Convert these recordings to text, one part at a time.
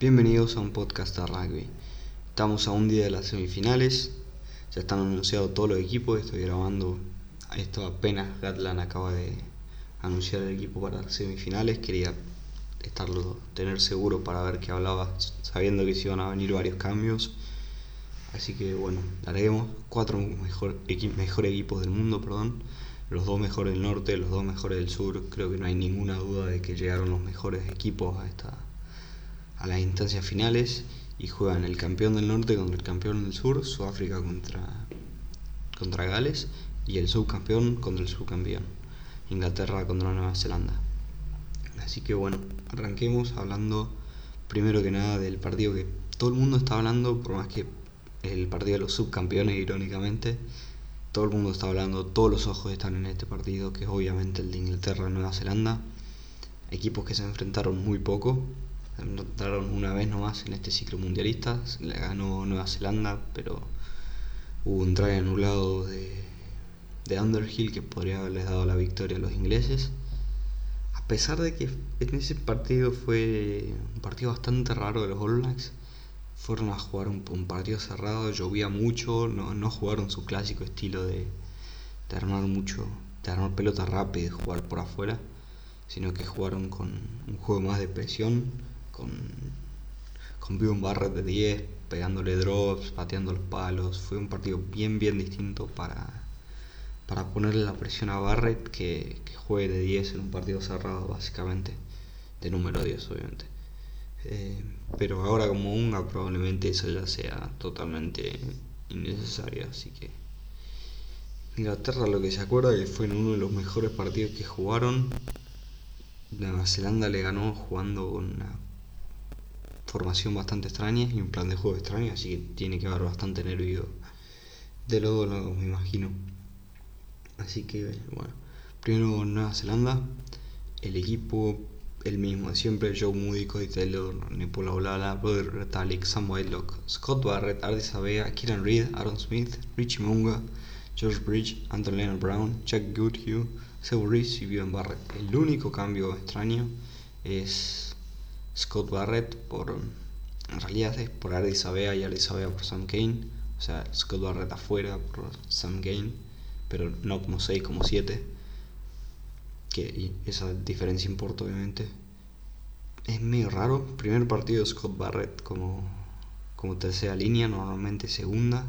Bienvenidos a un podcast de rugby. Estamos a un día de las semifinales. Ya están anunciados todos los equipos. Estoy grabando esto apenas Gatland acaba de anunciar el equipo para las semifinales. Quería estarlo, tener seguro para ver qué hablaba, sabiendo que se iban a venir varios cambios. Así que bueno, haremos cuatro mejor, mejores equipos del mundo, perdón. Los dos mejores del norte, los dos mejores del sur. Creo que no hay ninguna duda de que llegaron los mejores equipos a esta a las instancias finales y juegan el campeón del norte contra el campeón del sur, Sudáfrica contra, contra Gales y el subcampeón contra el subcampeón, Inglaterra contra Nueva Zelanda. Así que bueno, arranquemos hablando primero que nada del partido que todo el mundo está hablando, por más que el partido de los subcampeones, irónicamente, todo el mundo está hablando, todos los ojos están en este partido, que es obviamente el de Inglaterra-Nueva Zelanda. Equipos que se enfrentaron muy poco, Entraron una vez nomás en este ciclo mundialista, le ganó Nueva Zelanda, pero hubo un try anulado de, de Underhill que podría haberles dado la victoria a los ingleses. A pesar de que en ese partido fue un partido bastante raro de los All Blacks, fueron a jugar un, partido cerrado, llovía mucho, no, no jugaron su clásico estilo de, de armar mucho, de armar pelota rápida y jugar por afuera, sino que jugaron con un juego más de presión con, con un Barrett de 10, pegándole drops, pateando los palos. Fue un partido bien, bien distinto para, para ponerle la presión a Barrett que, juegue de 10 en un partido cerrado, básicamente. De número 10, obviamente. Eh, pero ahora como Unga probablemente eso ya sea totalmente innecesario, así que Inglaterra lo que se acuerda que fue en uno de los mejores partidos que jugaron. Nueva Zelanda le ganó jugando con una formación bastante extraña y un plan de juego extraño, así que tiene que haber bastante nervio de luego lo me imagino. Así que bueno, primero Nueva Zelanda, el equipo el mismo de siempre, Joe Moody, Cody Taylor, Nepola Olala, Brother Retalic, Sam Whitelock, Scott Barrett, Ardi Sabea, Kieran Reid, Aaron Smith, Richie Munga, George Bridge, Leonard Brown, Jack Goodhue, Sebo Reese y Bjorn Barrett. El único cambio extraño es Scott Barrett por. En realidad es por Ardi Sabea y Ardi Sabea por Sam Kane. O sea, Scott Barrett afuera por Sam Kane. Pero no como 6, como 7. Que esa diferencia importa, obviamente. Es medio raro. Primer partido Scott Barrett como, como tercera línea, normalmente segunda.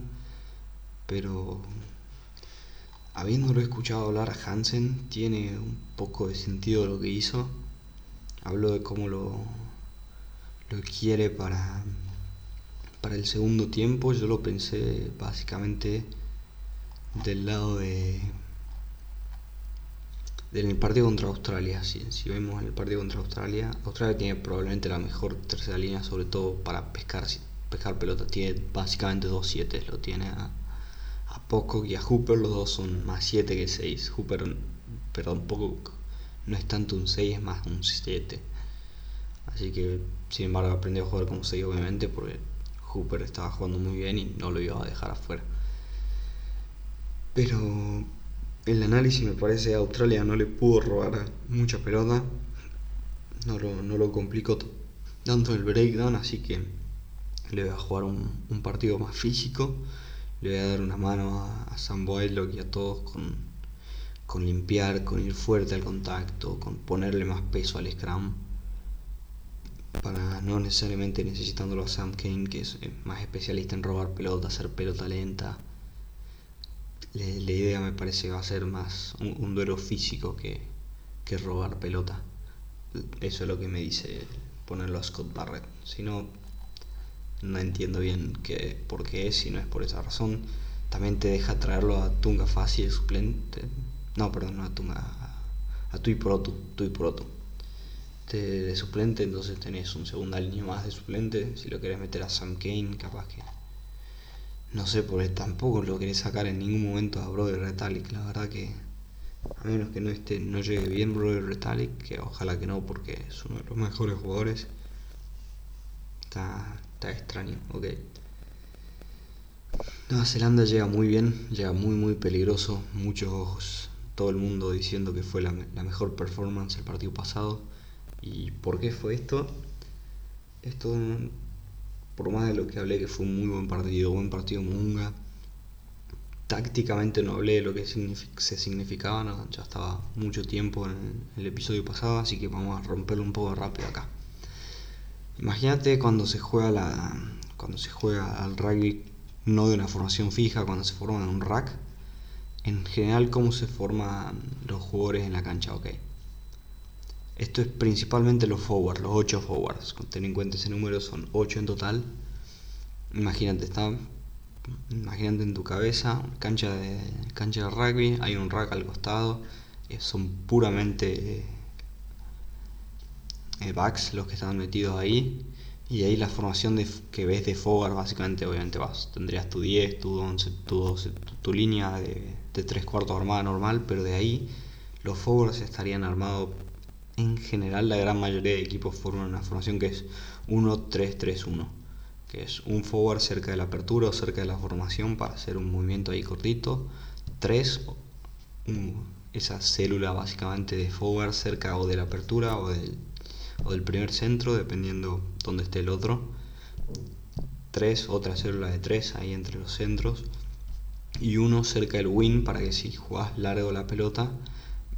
Pero habiéndolo escuchado hablar a Hansen, tiene un poco de sentido lo que hizo. Habló de cómo lo, lo quiere para, para el segundo tiempo. Yo lo pensé básicamente del lado de del partido contra Australia. Si, si vemos el partido contra Australia, Australia tiene probablemente la mejor tercera línea, sobre todo para pescar, pescar pelota. Tiene básicamente dos 7 lo tiene a, a Poco y a Hooper, los dos son más 7 que 6. Hooper, perdón, Poco no es tanto un 6, es más un 7. Así que, sin embargo, aprendí a jugar como 6 obviamente porque Hooper estaba jugando muy bien y no lo iba a dejar afuera. Pero el análisis me parece a Australia no le pudo robar mucha pelota. No lo, no lo complicó tanto el breakdown, así que le voy a jugar un, partido más físico. Le voy a dar una mano a, Sam Boyle y a todos con, con limpiar, con ir fuerte al contacto, con ponerle más peso al scrum para no necesariamente necesitándolo a Sam Kane, que es más especialista en robar pelota, hacer pelota lenta. La, idea me parece va a ser más un, duelo físico que, que, robar pelota. Eso es lo que me dice ponerlo a Scott Barrett. Si no, no entiendo bien que, por qué es, si no es por esa razón. También te deja traerlo a Tunga Fácil suplente. No, perdón, no a Tunga. A, a Tui Protu. Tui Protu de suplente, entonces tenés un segunda línea más de suplente. Si lo querés meter a Sam Kane, capaz que. No sé, porque tampoco lo querés sacar en ningún momento a Brother Retalic. La verdad que. A menos que no esté, no llegue bien Brother Retalic, que ojalá que no, porque es uno de los mejores jugadores. Está, está extraño, ok. Nueva Zelanda llega muy bien, llega muy muy peligroso. Muchos, todo el mundo diciendo que fue la, la mejor performance el partido pasado. ¿Y por qué fue esto? esto, por más de lo que hablé, que fue un muy buen partido, buen partido Munga, tácticamente no hablé de lo que se significaba, ya estaba mucho tiempo en el episodio pasado, así que vamos a romperlo un poco rápido acá. Imagínate cuando se juega la cuando se juega al rugby no de una formación fija, cuando se forma en un rack, en general cómo se forman los jugadores en la cancha, ok. Esto es principalmente los forwards, los 8 forwards. Ten en cuenta ese número, son 8 en total. Imagínate, está imagínate en tu cabeza, cancha de, cancha de rugby, hay un rack al costado, eh, son puramente eh, backs los que están metidos ahí. Y ahí la formación que ves de forward, básicamente, obviamente vas, tendrías tu 10, tu 11, tu, tu, línea de, de 3 cuartos armada normal, pero de ahí los forwards estarían armados en general la gran mayoría de equipos forman una formación que es 1-3-3-1 que es un forward cerca de la apertura o cerca de la formación para hacer un movimiento ahí cortito. 3, esa célula básicamente de forward cerca o de la apertura o del, o del primer centro, dependiendo dónde esté el otro. 3, otra célula de 3 ahí entre los centros. Y uno cerca del win para que si jugás largo la pelota,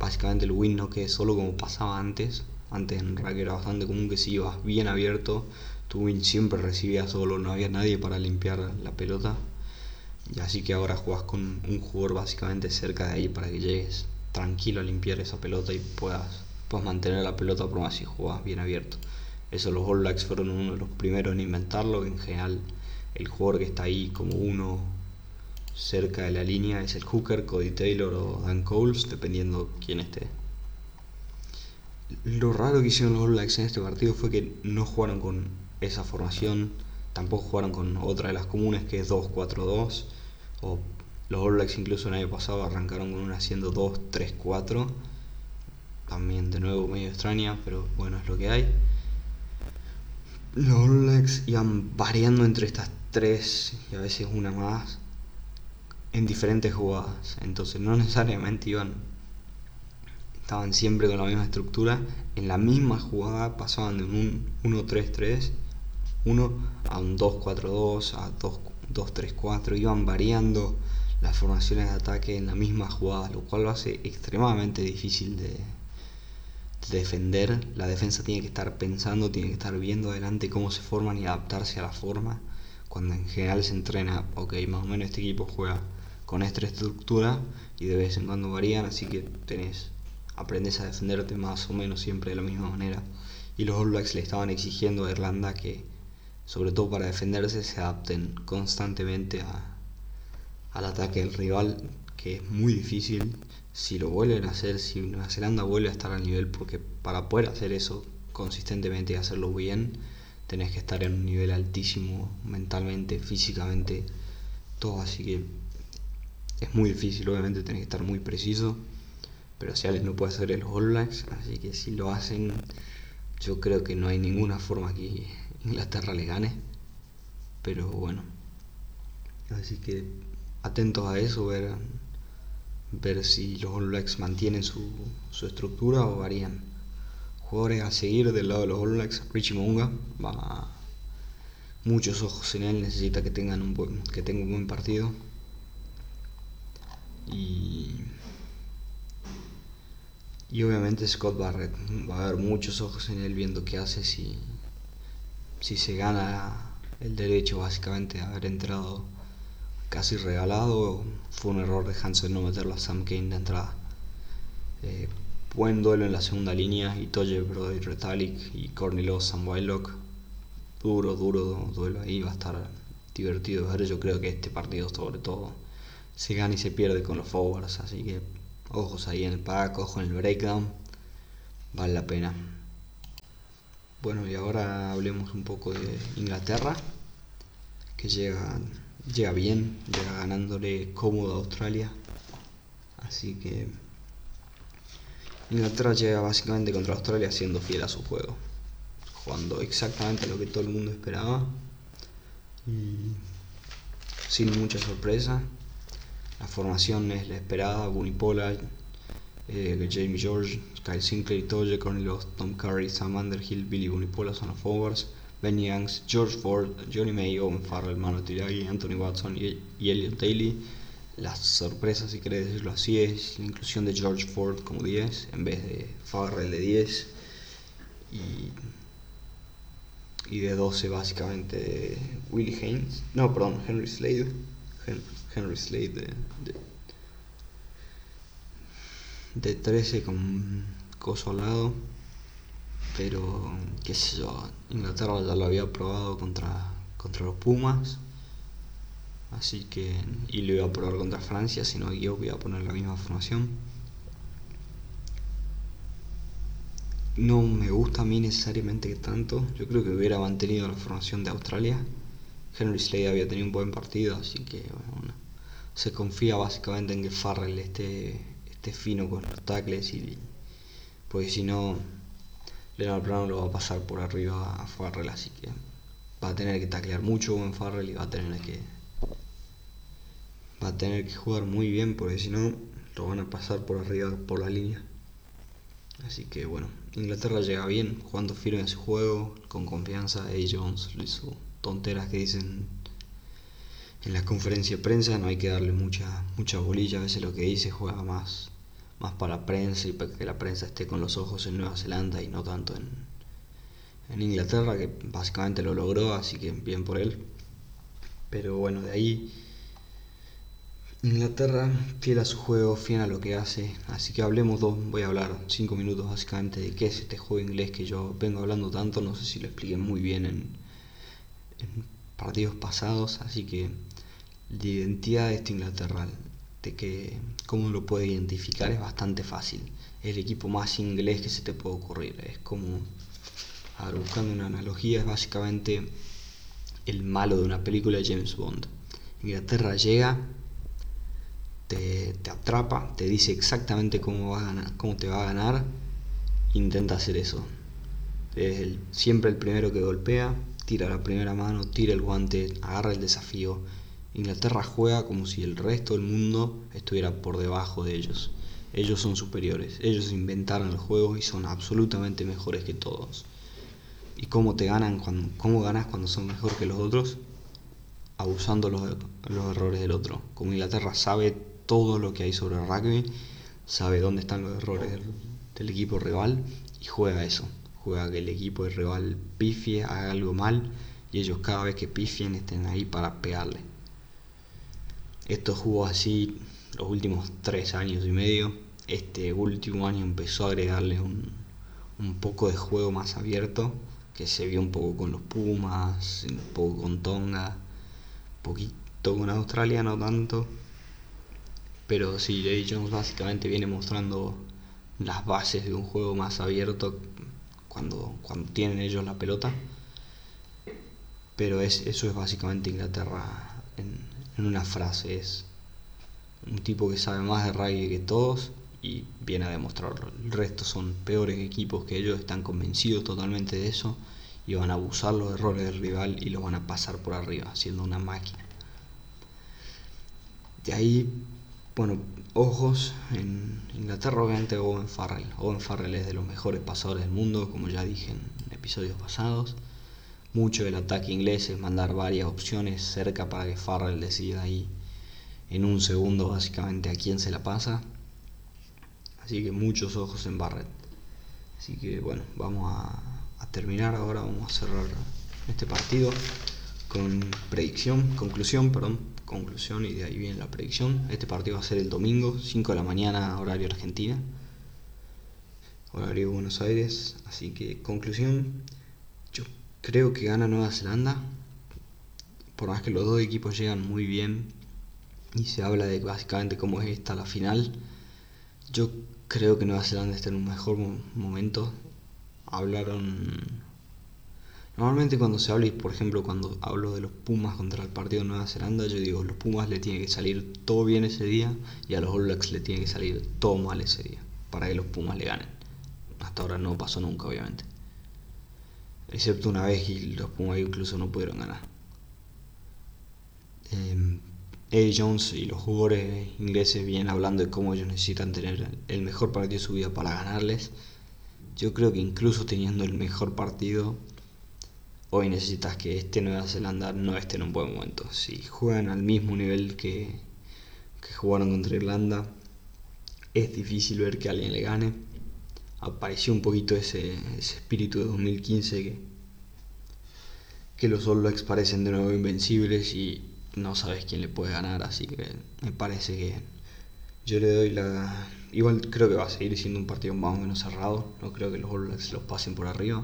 básicamente el win no quede solo como pasaba antes. Antes en rack era bastante común que si ibas bien abierto tu siempre recibía solo, no había nadie para limpiar la pelota. Y así que ahora juegas con un jugador básicamente cerca de ahí para que llegues tranquilo a limpiar esa pelota y puedas, puedas mantener la pelota por más si juegas bien abierto. Eso los All Blacks fueron uno de los primeros en inventarlo. En general, el jugador que está ahí como uno cerca de la línea es el hooker, Cody Taylor o Dan Coles, dependiendo quién esté. Lo raro que hicieron los All Blacks en este partido fue que no jugaron con esa formación. Tampoco jugaron con otra de las comunes que es 2-4-2. O los All Blacks incluso el año pasado arrancaron con una haciendo 2-3-4. También de nuevo medio extraña, pero bueno, es lo que hay. Los All Blacks iban variando entre estas tres y a veces una más en diferentes jugadas. Entonces no necesariamente iban estaban siempre con la misma estructura. En la misma jugada pasaban de un 1-3-3 1 a un 2-4-2, a 2-3-4, iban variando las formaciones de ataque en la misma jugada, lo cual lo hace extremadamente difícil de, defender. La defensa tiene que estar pensando, tiene que estar viendo adelante cómo se forman y adaptarse a la forma. Cuando en general se entrena, ok, más o menos este equipo juega con esta estructura y de vez en cuando varían, así que tenés, aprendes a defenderte más o menos siempre de la misma manera. Y los All Blacks le estaban exigiendo a Irlanda que sobre todo para defenderse, se adapten constantemente al ataque del rival, que es muy difícil. Si lo vuelven a hacer, si Nueva Zelanda vuelve a estar al nivel, porque para poder hacer eso consistentemente y hacerlo bien, tenés que estar en un nivel altísimo mentalmente, físicamente, todo. Así que es muy difícil, obviamente tenés que estar muy preciso. Pero si alguien no puede hacer el All Blacks, así que si lo hacen, yo creo que no hay ninguna forma que Inglaterra le gane. Pero bueno. Así que atentos a eso, ver, ver si los All Blacks mantienen su, su estructura o varían. Jugadores a seguir del lado de los All Blacks, Richie Munga, va muchos ojos en él, necesita que tengan un buen, que tenga un buen partido. Y, y obviamente Scott Barrett, va a haber muchos ojos en él viendo qué hace si, si se gana el derecho básicamente de haber entrado casi regalado, fue un error de Hansen no meterlo a Sam Kane de entrada. Eh, buen duelo en la segunda línea, Itoye, Brody Retalic y Cornelo Sam Wylock. Duro, duro duelo ahí, va a estar divertido ver. Yo creo que este partido, sobre todo, se gana y se pierde con los forwards, así que ojos ahí en el pack, ojo en el breakdown, vale la pena. Bueno, y ahora hablemos un poco de Inglaterra, que llega, llega bien, llega ganándole cómodo a Australia. Así que Inglaterra llega básicamente contra Australia siendo fiel a su juego, jugando exactamente lo que todo el mundo esperaba y sin mucha sorpresa. La formación es la esperada, Bunipola, eh, Jamie George, Kyle Sinclair, Toye, Cornelius, Tom Curry, Sam Underhill, Billy Bunipola son los forwards, Benny Youngs, George Ford, Johnny May, Owen Farrell, Manu Tiraghi, Anthony Watson y, Elliot Daly. La sorpresa, si querés decirlo así, es la inclusión de George Ford como 10 en vez de Farrell de 10 y, y de 12 básicamente Willie Haynes, no, perdón, Henry Slade, Henry, Slade de, de, de 13 con coso al lado pero qué sé yo, Inglaterra ya lo había probado contra, contra los Pumas, así que, y lo iba a probar contra Francia, si no yo voy a poner la misma formación. No me gusta a mí necesariamente tanto, yo creo que hubiera mantenido la formación de Australia. Henry Slade había tenido un buen partido, así que bueno, se confía básicamente en que Farrell esté, esté fino con los tackles y pues si no Leonard Brown lo va a pasar por arriba a Farrell, así que va a tener que taclear mucho en Farrell y va a tener que va a tener que jugar muy bien porque si no lo van a pasar por arriba por la línea. Así que bueno, Inglaterra llega bien, jugando firme en su juego, con confianza. A Jones hizo tonteras que dicen en la conferencia de prensa, no hay que darle mucha, mucha bolilla, a veces lo que dice juega más más para prensa y para que la prensa esté con los ojos en Nueva Zelanda y no tanto en, en Inglaterra, que básicamente lo logró, así que bien por él. Pero bueno, de ahí Inglaterra, fiel a su juego, fiel a lo que hace. Así que hablemos dos, voy a hablar cinco minutos básicamente de qué es este juego inglés que yo vengo hablando tanto. No sé si lo expliqué muy bien en, en partidos pasados. Así que la identidad de esta Inglaterra, de que cómo lo puede identificar es bastante fácil. Es el equipo más inglés que se te puede ocurrir. Es como, a buscando una analogía, es básicamente el malo de una película de James Bond. Inglaterra llega, te, atrapa, te dice exactamente cómo, va a ganar, cómo te va a ganar, intenta hacer eso. Es siempre el primero que golpea, tira la primera mano, tira el guante, agarra el desafío Inglaterra juega como si el resto del mundo estuviera por debajo de ellos. Ellos son superiores, ellos inventaron el juego y son absolutamente mejores que todos. ¿Y cómo te ganan cuando, cómo ganas cuando son mejor que los otros? Abusando los, los errores del otro. Como Inglaterra sabe todo lo que hay sobre el rugby, sabe dónde están los errores del, del equipo rival y juega eso. Juega que el equipo del rival pifie, haga algo mal y ellos cada vez que pifien estén ahí para pegarle. Esto jugó así los últimos tres años y medio. Este último año empezó a agregarle un, un poco de juego más abierto, que se vio un poco con los Pumas, un poco con Tonga, poquito con Australia, no tanto. Pero sí, Jay Jones básicamente viene mostrando las bases de un juego más abierto cuando, cuando tienen ellos la pelota. Pero es, eso es básicamente Inglaterra en, una frase. Es un tipo que sabe más de rugby que todos y viene a demostrarlo. El resto son peores equipos que ellos, están convencidos totalmente de eso y van a abusar los errores del rival y los van a pasar por arriba, siendo una máquina. De ahí, bueno, ojos en Inglaterra, obviamente Owen Farrell. Owen Farrell es de los mejores pasadores del mundo, como ya dije en episodios pasados. Mucho del ataque inglés es mandar varias opciones cerca para que Farrell decida ahí en un segundo básicamente a quién se la pasa. Así que muchos ojos en Barrett. Así que bueno, vamos a, terminar ahora, vamos a cerrar este partido con predicción, conclusión, perdón, conclusión y de ahí viene la predicción. Este partido va a ser el domingo, 5 de la mañana, horario Argentina, horario Buenos Aires. Así que conclusión, Creo que gana Nueva Zelanda. Por más que los dos equipos llegan muy bien y se habla de básicamente cómo es esta la final. Yo creo que Nueva Zelanda está en un mejor momento. Hablaron. Normalmente cuando se habla, y por ejemplo cuando hablo de los Pumas contra el partido de Nueva Zelanda, yo digo, los Pumas le tiene que salir todo bien ese día y a los All Blacks le tiene que salir todo mal ese día, para que los Pumas le ganen. Hasta ahora no pasó nunca, obviamente excepto una vez y los Pumas incluso no pudieron ganar. Eh, Eddie Jones y los jugadores ingleses vienen hablando de cómo ellos necesitan tener el mejor partido de su vida para ganarles. Yo creo que incluso teniendo el mejor partido, hoy necesitas que este Nueva Zelanda no esté en un buen momento. Si juegan al mismo nivel que, que jugaron contra Irlanda, es difícil ver que alguien le gane. Apareció un poquito ese, espíritu de 2015 que, que los All Blacks parecen de nuevo invencibles y no sabes quién le puede ganar, así que me parece que yo le doy la... Igual creo que va a seguir siendo un partido más o menos cerrado, no creo que los All Blacks los pasen por arriba,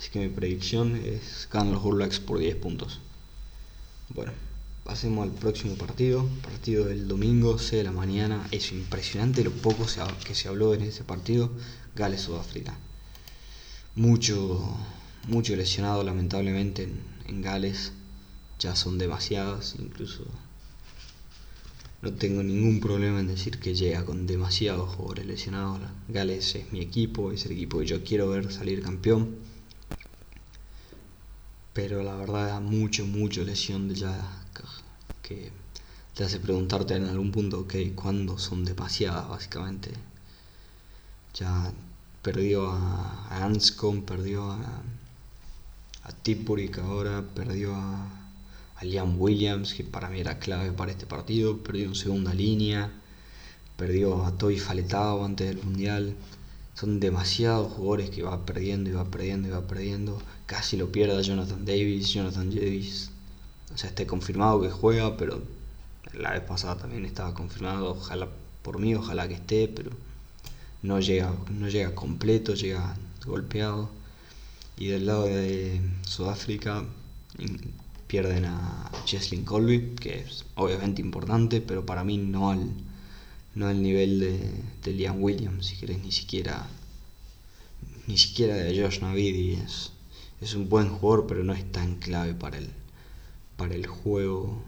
así que mi predicción es ganan los Blacks por 10 puntos. Bueno, pasemos al próximo partido, partido del domingo, 6 de la mañana, es impresionante lo poco que se habló en ese partido, Gales-Sudáfrica. Mucho, mucho lesionado lamentablemente en, en Gales, ya son demasiadas, incluso no tengo ningún problema en decir que llega con demasiados jugadores lesionados. Gales es mi equipo, es el equipo que yo quiero ver salir campeón. Pero la verdad, mucho, mucho lesión de ya que te hace preguntarte en algún punto, ok, ¿cuándo son demasiadas básicamente? Ya perdió a, Anscombe, perdió a, a Tipurik ahora, perdió a a Liam Williams, que para mí era clave para este partido, perdió en segunda línea, perdió a Toy Faletao antes del Mundial. Son demasiados jugadores que va perdiendo y va perdiendo y va perdiendo. Casi lo pierde a Jonathan Davis, Jonathan Davis. O sea, está confirmado que juega, pero la vez pasada también estaba confirmado. Ojalá por mí, ojalá que esté, pero no llega, no llega completo, llega golpeado. Y del lado de Sudáfrica, pierden a Cheslin Colby, que es obviamente importante, pero para mí no al, no al nivel de, Liam Williams, si querés, ni siquiera ni siquiera de Josh Navidi. Es, es un buen jugador, pero no es tan clave para el, para el juego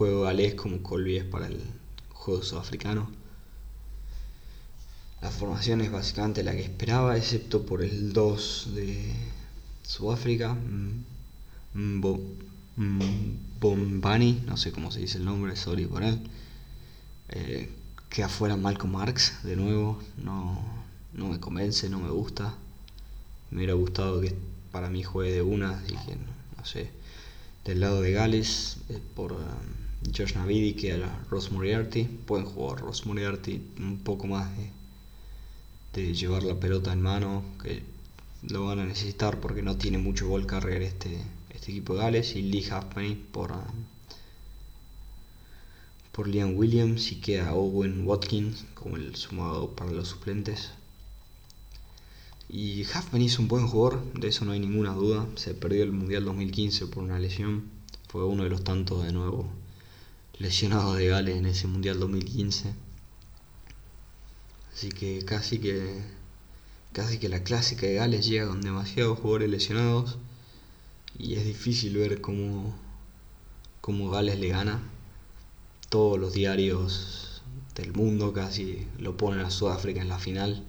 juego galés como Colby es para el juego sudafricano. La formación es básicamente la que esperaba, excepto por el 2 de Sudáfrica. Bombani, no sé cómo se dice el nombre, sorry por él. Eh, queda fuera Malcolm Marx, de nuevo, no, no me convence, no me gusta. Me hubiera gustado que para mí juegue de una, que no, sé. Del lado de Gales, eh, por um, Josh Navidi, que era Ross Moriarty. Pueden jugar Ross Moriarty un poco más de, de llevar la pelota en mano, que lo van a necesitar porque no tiene mucho gol carrer este, este equipo de Gales y Lee Halfpenny por, ah, por Liam Williams y queda Owen Watkins como el sumado para los suplentes. Y Halfpenny es un buen jugador, de eso no hay ninguna duda. Se perdió el Mundial 2015 por una lesión. Fue uno de los tantos de nuevo lesionados de Gales en ese Mundial 2015. Así que casi que casi que la clásica de Gales llega con demasiados jugadores lesionados y es difícil ver cómo, cómo Gales le gana. Todos los diarios del mundo casi lo ponen a Sudáfrica en la final.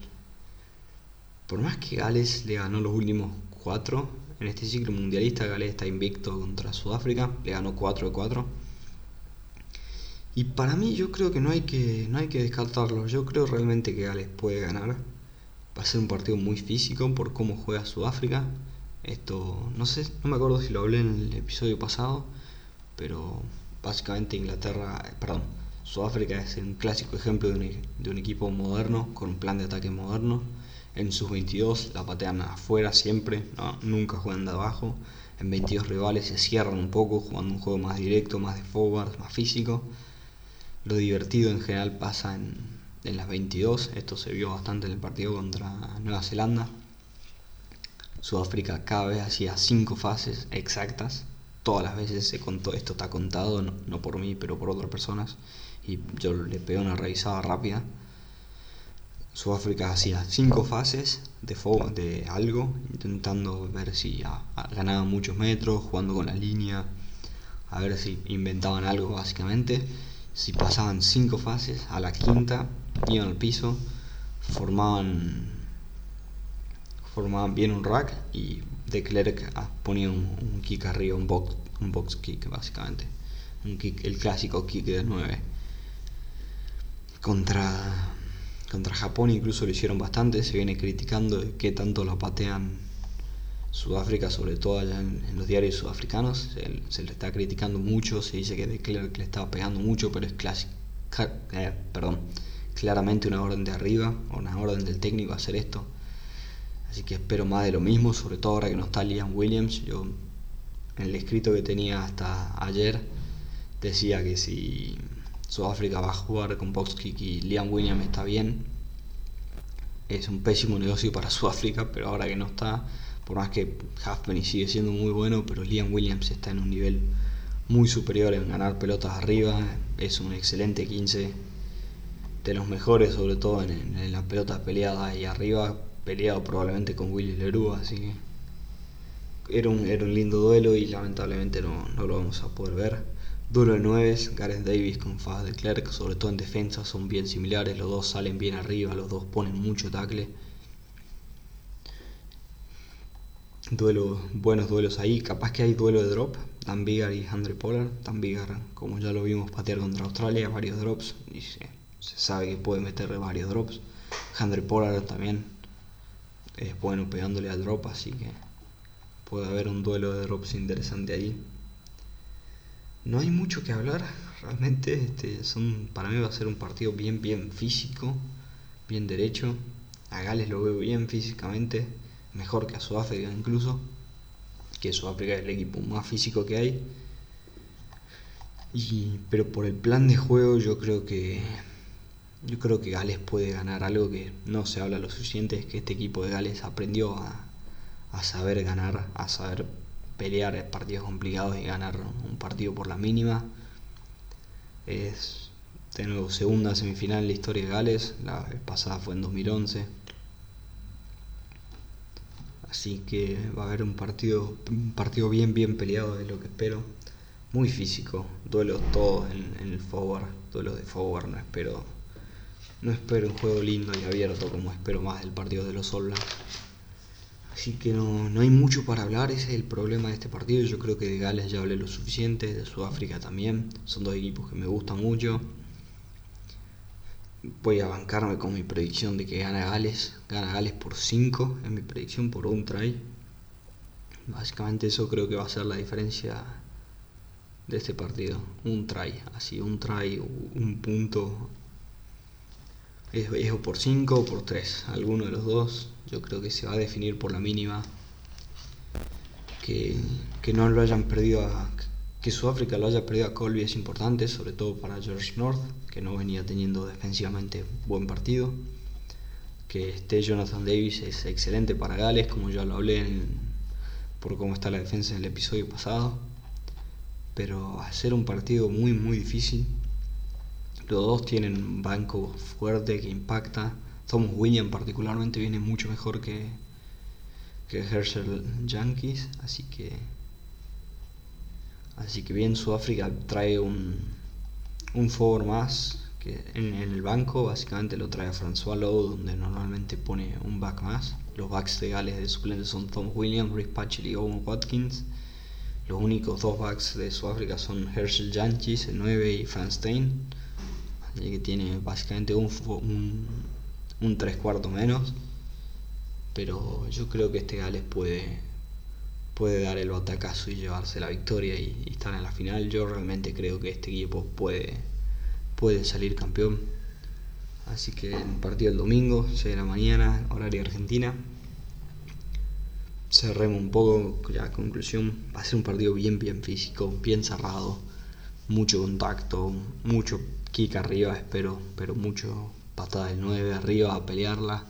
Por más que Gales le ganó los últimos cuatro, en este ciclo mundialista Gales está invicto contra Sudáfrica, le ganó 4 de 4. Y para mí yo creo que no hay que, no hay que descartarlo, yo creo realmente que Gales puede ganar. Va a ser un partido muy físico por cómo juega Sudáfrica. Esto, no sé, no me acuerdo si lo hablé en el episodio pasado, pero básicamente Inglaterra, eh, perdón, Sudáfrica es un clásico ejemplo de un, de un equipo moderno, con un plan de ataque moderno. En sus 22 la patean afuera siempre, nunca juegan de abajo. En 22 rivales se cierran un poco, jugando un juego más directo, más de forward, más físico. Lo divertido en general pasa en, en las 22, esto se vio bastante en el partido contra Nueva Zelanda Sudáfrica cada vez hacía cinco fases exactas. Todas las veces se contó, esto está contado, no, por mí, pero por otras personas. Y yo le pegué una revisada rápida. Sudáfrica hacía cinco fases de, de algo, intentando ver si ganaba muchos metros, jugando con la línea, a ver si inventaban algo básicamente. Si pasaban cinco fases, a la quinta iban al piso, formaban formaban bien un rack y De Klerk ponía un, kick arriba, un box, un box kick básicamente. Un kick, el clásico kick de 9. Contra, contra Japón incluso lo hicieron bastante, se viene criticando de qué tanto la patean Sudáfrica, sobre todo allá en, los diarios sudafricanos, se, le está criticando mucho, se dice que De Klerk le estaba pegando mucho, pero es eh, perdón, claramente una orden de arriba, una orden del técnico hacer esto. Así que espero más de lo mismo, sobre todo ahora que no está Liam Williams. Yo en el escrito que tenía hasta ayer decía que si Sudáfrica va a jugar con Boxkick y Liam Williams está bien, es un pésimo negocio para Sudáfrica, pero ahora que no está, por más que Halfpenny sigue siendo muy bueno, pero Liam Williams está en un nivel muy superior en ganar pelotas arriba, es un excelente 15, de los mejores sobre todo en, las pelotas peleadas ahí arriba, peleado probablemente con Willy Leroux, así que era un, era un lindo duelo y lamentablemente no, no lo vamos a poder ver. Duelo de 9, Gareth Davis con Faz de Klerk, sobre todo en defensa, son bien similares, los dos salen bien arriba, los dos ponen mucho tackle. duelo, buenos duelos ahí. Capaz que hay duelo de drop. Dan Vigar y Andre Pollard. Dan Vigar, como ya lo vimos patear contra Australia, varios drops. Y se, sabe que puede meterle varios drops. Andre Pollard también es bueno pegándole al drop, así que puede haber un duelo de drops interesante ahí. No hay mucho que hablar, realmente este, son, para mí va a ser un partido bien, bien físico, bien derecho. A Gales lo veo bien físicamente mejor que a Sudáfrica incluso, que Sudáfrica es el equipo más físico que hay. Y, pero por el plan de juego yo creo que yo creo que Gales puede ganar algo que no se habla lo suficiente, es que este equipo de Gales aprendió a, a saber ganar, a saber pelear partidos complicados y ganar un partido por la mínima. Es de segunda semifinal en la historia de Gales, la vez pasada fue en 2011 Así que va a haber un partido, un partido bien, bien peleado, de lo que espero. Muy físico, duelos todos en, el forward, duelos de forward, no espero, no espero un juego lindo y abierto como espero más del partido de los All Así que no, no hay mucho para hablar, ese es el problema de este partido. Yo creo que de Gales ya hablé lo suficiente, de Sudáfrica también. Son dos equipos que me gustan mucho voy a bancarme con mi predicción de que gana Gales. Gana Gales por 5 en mi predicción, por un try. Básicamente eso creo que va a ser la diferencia de este partido. Un try, así, un try, un punto. Es, por 5 o por 3, alguno de los dos. Yo creo que se va a definir por la mínima. Que, que no lo hayan perdido a, que Sudáfrica lo haya perdido a Colby es importante, sobre todo para George North, que no venía teniendo defensivamente buen partido. Que esté Jonathan Davis es excelente para Gales, como ya lo hablé por cómo está la defensa en el episodio pasado. Pero hacer un partido muy muy difícil. Los dos tienen un banco fuerte que impacta. Thomas William particularmente viene mucho mejor que, que Herschel Yankees, así que Así que bien, Sudáfrica trae un, un forward más que en, el banco, básicamente lo trae a François Lowe, donde normalmente pone un back más. Los backs de Gales de suplentes son Tom Williams, Rick Patchell y Owen Watkins. Los únicos dos backs de Sudáfrica son Herschel Janchis, el 9, y Franz Stein. Que tiene básicamente un, un, un tres cuartos menos. Pero yo creo que este Gales puede puede dar el batacazo y llevarse la victoria y, estar en la final. Yo realmente creo que este equipo puede, puede salir campeón. Así que el partido el domingo, 6 de la mañana, horario Argentina. Cerremos un poco la conclusión. Va a ser un partido bien, bien físico, bien cerrado. Mucho contacto, mucho kick arriba, espero, pero mucho patada del 9 arriba a pelearla.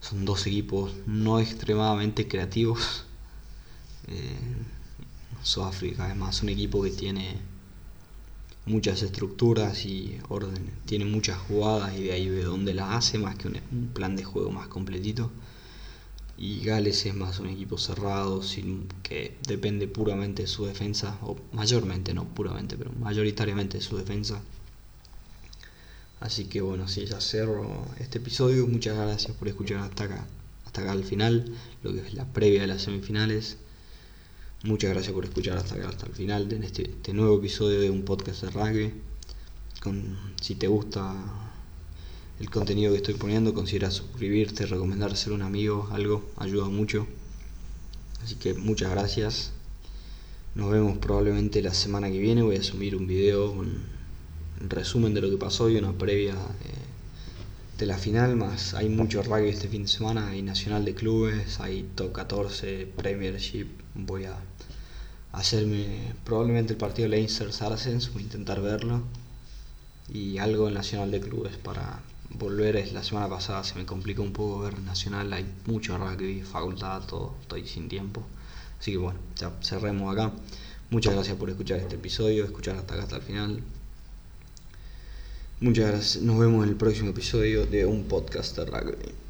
Son dos equipos no extremadamente creativos, eh, Sudáfrica además un equipo que tiene muchas estructuras y orden, tiene muchas jugadas y de ahí ve dónde las hace más que un, plan de juego más completito. Y Gales es más un equipo cerrado, sin, que depende puramente de su defensa, o mayormente, no puramente, pero mayoritariamente de su defensa. Así que bueno, si ya cerro este episodio, muchas gracias por escuchar hasta acá, hasta acá al final, lo que es la previa de las semifinales. Muchas gracias por escuchar hasta hasta el final de este, este, nuevo episodio de un podcast de rugby. Con, si te gusta el contenido que estoy poniendo, considera suscribirte, recomendar ser un amigo, algo, ayuda mucho. Así que muchas gracias. Nos vemos probablemente la semana que viene. Voy a subir un video con un resumen de lo que pasó y una previa de, la final. Más hay mucho rugby este fin de semana. Hay Nacional de Clubes, hay Top 14, Premiership. Voy a hacerme probablemente el partido Leinster Saracens. Voy a intentar verlo. Y algo en Nacional de Clubes para volver. Es la semana pasada se me complicó un poco ver Nacional. Hay mucho rugby, facultad, todo. Estoy sin tiempo. Así que bueno, ya cerremos acá. Muchas gracias por escuchar este episodio, escuchar hasta acá hasta el final. Muchas gracias. Nos vemos en el próximo episodio de un podcast de rugby.